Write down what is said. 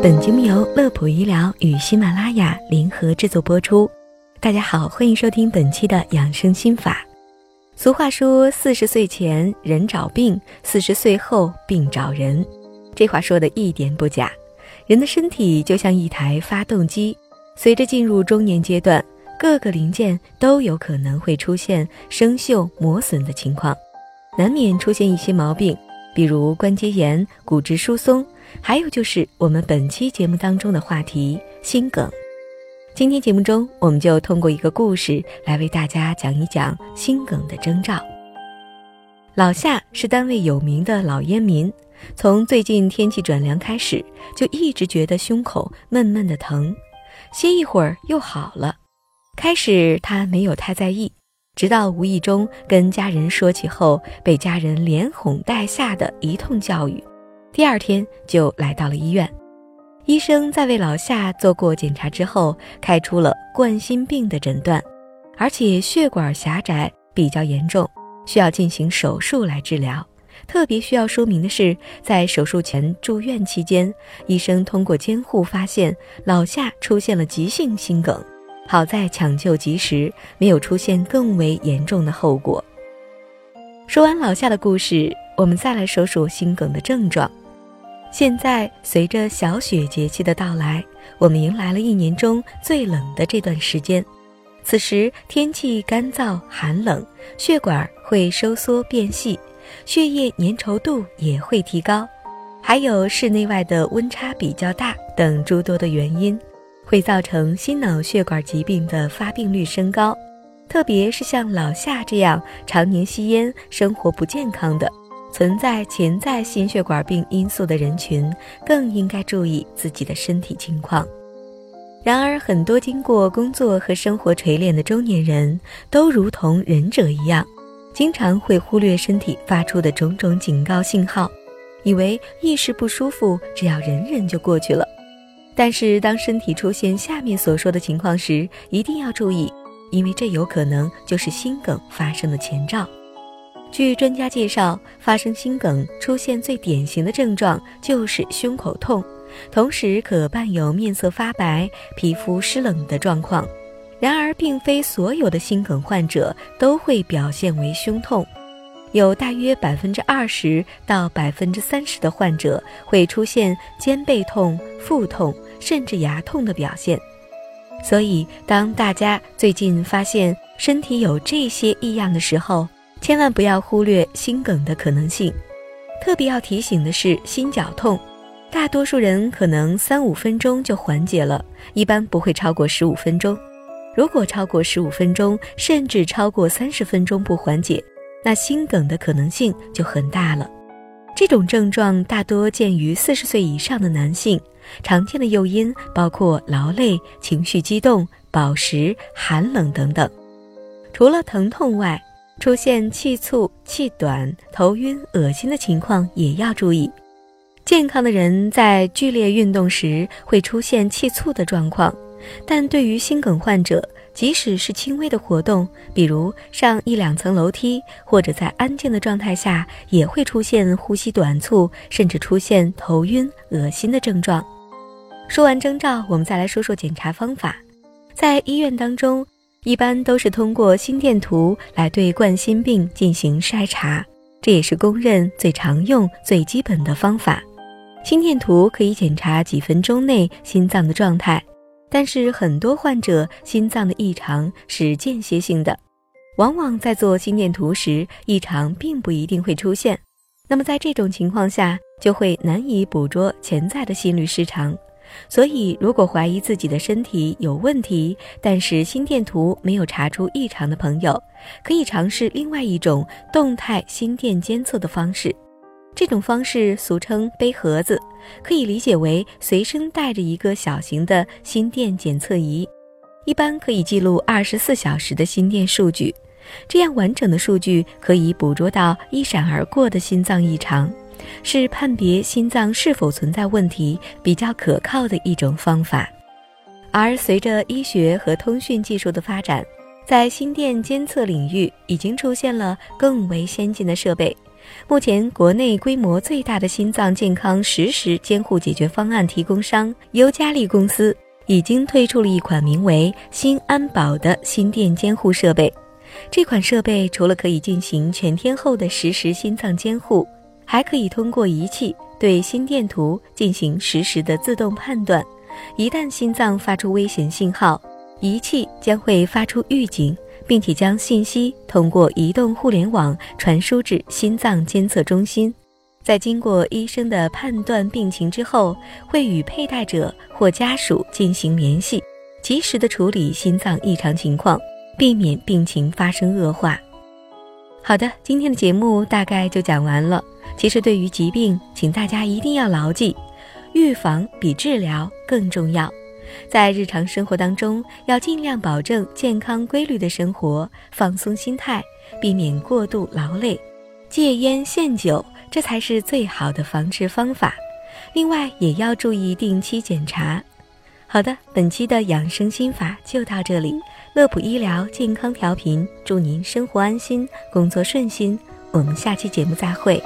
本节目由乐普医疗与喜马拉雅联合制作播出。大家好，欢迎收听本期的养生心法。俗话说：“四十岁前人找病，四十岁后病找人。”这话说的一点不假。人的身体就像一台发动机，随着进入中年阶段，各个零件都有可能会出现生锈、磨损的情况，难免出现一些毛病，比如关节炎、骨质疏松。还有就是我们本期节目当中的话题——心梗。今天节目中，我们就通过一个故事来为大家讲一讲心梗的征兆。老夏是单位有名的老烟民，从最近天气转凉开始，就一直觉得胸口闷闷的疼，歇一会儿又好了。开始他没有太在意，直到无意中跟家人说起后，被家人连哄带吓的一通教育。第二天就来到了医院，医生在为老夏做过检查之后，开出了冠心病的诊断，而且血管狭窄比较严重，需要进行手术来治疗。特别需要说明的是，在手术前住院期间，医生通过监护发现老夏出现了急性心梗，好在抢救及时，没有出现更为严重的后果。说完老夏的故事。我们再来数数心梗的症状。现在随着小雪节气的到来，我们迎来了一年中最冷的这段时间。此时天气干燥寒冷，血管会收缩变细，血液粘稠度也会提高，还有室内外的温差比较大等诸多的原因，会造成心脑血管疾病的发病率升高。特别是像老夏这样常年吸烟、生活不健康的。存在潜在心血管病因素的人群，更应该注意自己的身体情况。然而，很多经过工作和生活锤炼的中年人，都如同忍者一样，经常会忽略身体发出的种种警告信号，以为一时不舒服，只要忍忍就过去了。但是，当身体出现下面所说的情况时，一定要注意，因为这有可能就是心梗发生的前兆。据专家介绍，发生心梗出现最典型的症状就是胸口痛，同时可伴有面色发白、皮肤湿冷的状况。然而，并非所有的心梗患者都会表现为胸痛，有大约百分之二十到百分之三十的患者会出现肩背痛、腹痛，甚至牙痛的表现。所以，当大家最近发现身体有这些异样的时候，千万不要忽略心梗的可能性，特别要提醒的是心绞痛，大多数人可能三五分钟就缓解了，一般不会超过十五分钟。如果超过十五分钟，甚至超过三十分钟不缓解，那心梗的可能性就很大了。这种症状大多见于四十岁以上的男性，常见的诱因包括劳累、情绪激动、饱食、寒冷等等。除了疼痛外，出现气促、气短、头晕、恶心的情况也要注意。健康的人在剧烈运动时会出现气促的状况，但对于心梗患者，即使是轻微的活动，比如上一两层楼梯，或者在安静的状态下，也会出现呼吸短促，甚至出现头晕、恶心的症状。说完征兆，我们再来说说检查方法。在医院当中。一般都是通过心电图来对冠心病进行筛查，这也是公认最常用、最基本的方法。心电图可以检查几分钟内心脏的状态，但是很多患者心脏的异常是间歇性的，往往在做心电图时异常并不一定会出现。那么在这种情况下，就会难以捕捉潜在的心律失常。所以，如果怀疑自己的身体有问题，但是心电图没有查出异常的朋友，可以尝试另外一种动态心电监测的方式。这种方式俗称背盒子，可以理解为随身带着一个小型的心电检测仪，一般可以记录二十四小时的心电数据。这样完整的数据可以捕捉到一闪而过的心脏异常。是判别心脏是否存在问题比较可靠的一种方法，而随着医学和通讯技术的发展，在心电监测领域已经出现了更为先进的设备，目前，国内规模最大的心脏健康实时监护解决方案提供商优嘉利公司已经推出了一款名为“心安宝”的心电监护设备。这款设备除了可以进行全天候的实时心脏监护，还可以通过仪器对心电图进行实时的自动判断。一旦心脏发出危险信号，仪器将会发出预警。并且将信息通过移动互联网传输至心脏监测中心，在经过医生的判断病情之后，会与佩戴者或家属进行联系，及时的处理心脏异常情况，避免病情发生恶化。好的，今天的节目大概就讲完了。其实对于疾病，请大家一定要牢记，预防比治疗更重要。在日常生活当中，要尽量保证健康规律的生活，放松心态，避免过度劳累，戒烟限酒，这才是最好的防治方法。另外，也要注意定期检查。好的，本期的养生心法就到这里。乐普医疗健康调频，祝您生活安心，工作顺心。我们下期节目再会。